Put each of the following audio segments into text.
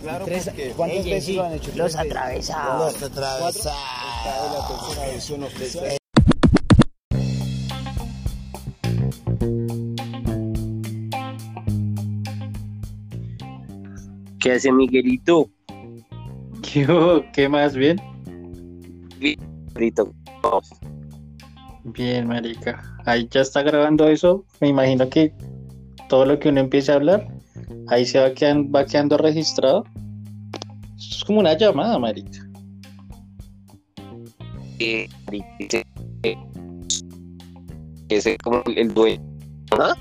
claro Tres- ¿Cuántas Ey, veces sí, lo han hecho? Los atravesados. los atravesados. La tercera oficial. ¿Qué hace Miguelito? ¿Qué? ¿Qué más? ¿Bien? Miguelito. Bien, marica. Ahí ya está grabando eso. Me imagino que todo lo que uno empiece a hablar, ahí se va quedando, va quedando registrado. Esto es como una llamada, marica. Eh, Ese es como el dueño. ¿ah?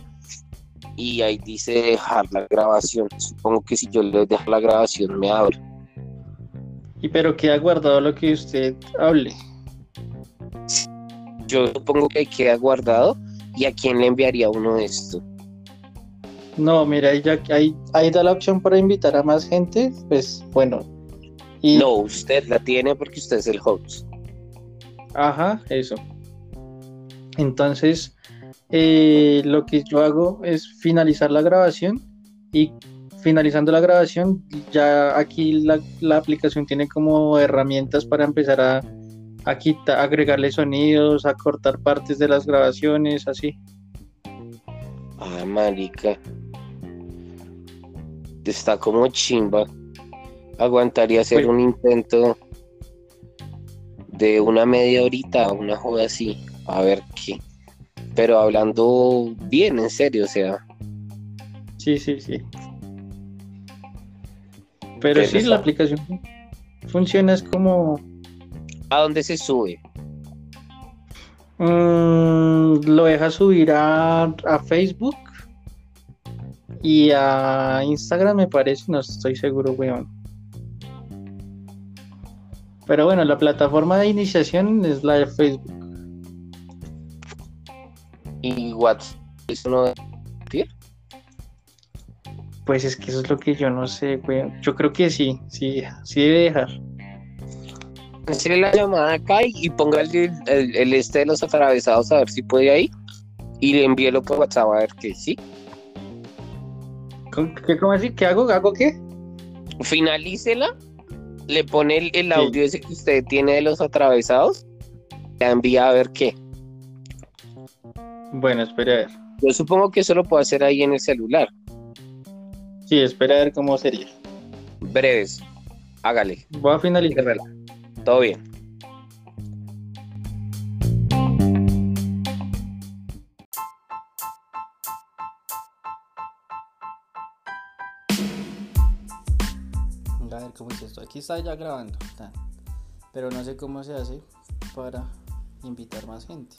Y ahí dice dejar la grabación. Supongo que si yo le dejo la grabación me abre. Y pero queda guardado lo que usted hable. Yo supongo que queda guardado. ¿Y a quién le enviaría uno esto? No, mira, ahí, ya, ahí, ahí da la opción para invitar a más gente. Pues bueno. Y, No, usted la tiene porque usted es el host. Ajá, eso. Entonces, eh, lo que yo hago es finalizar la grabación y finalizando la grabación, ya aquí la, la aplicación tiene como herramientas para empezar a, a agregarle sonidos, a cortar partes de las grabaciones, así. Ah, marica. Está como chimba. Aguantaría hacer Pues- un intento de una media horita, una joda así. A ver qué. Pero hablando bien, en serio, o sea. Sí, sí, sí. Pero Pero sí, está- la aplicación funciona, es como... ¿A dónde se sube? Mm, lo deja subir a, a Facebook y a Instagram, me parece, no estoy seguro, weón. Pero bueno, la plataforma de iniciación es la de Facebook. Y WhatsApp. ¿Eso no debe existir? Pues es que eso es lo que yo no sé, weón. Yo creo que sí, sí, sí debe dejar. Hacerle la llamada acá y, y el, el- el este de los atravesados a ver si puede ahí. Y le envíelo por WhatsApp a ver que sí. ¿Cómo- ¿Qué, cómo así? ¿Qué hago? ¿Hago qué? finalícela, le pone el, el audio ese que usted tiene de los atravesados, la envía a ver qué. Bueno, espera a ver. Yo supongo que eso lo puedo hacer ahí en el celular. Sí, espera a ver cómo sería. Breves. Hágale. Voy a finalizar. Todo bien. A ver cómo es esto. Aquí está ya grabando. Pero no sé cómo se hace para invitar más gente.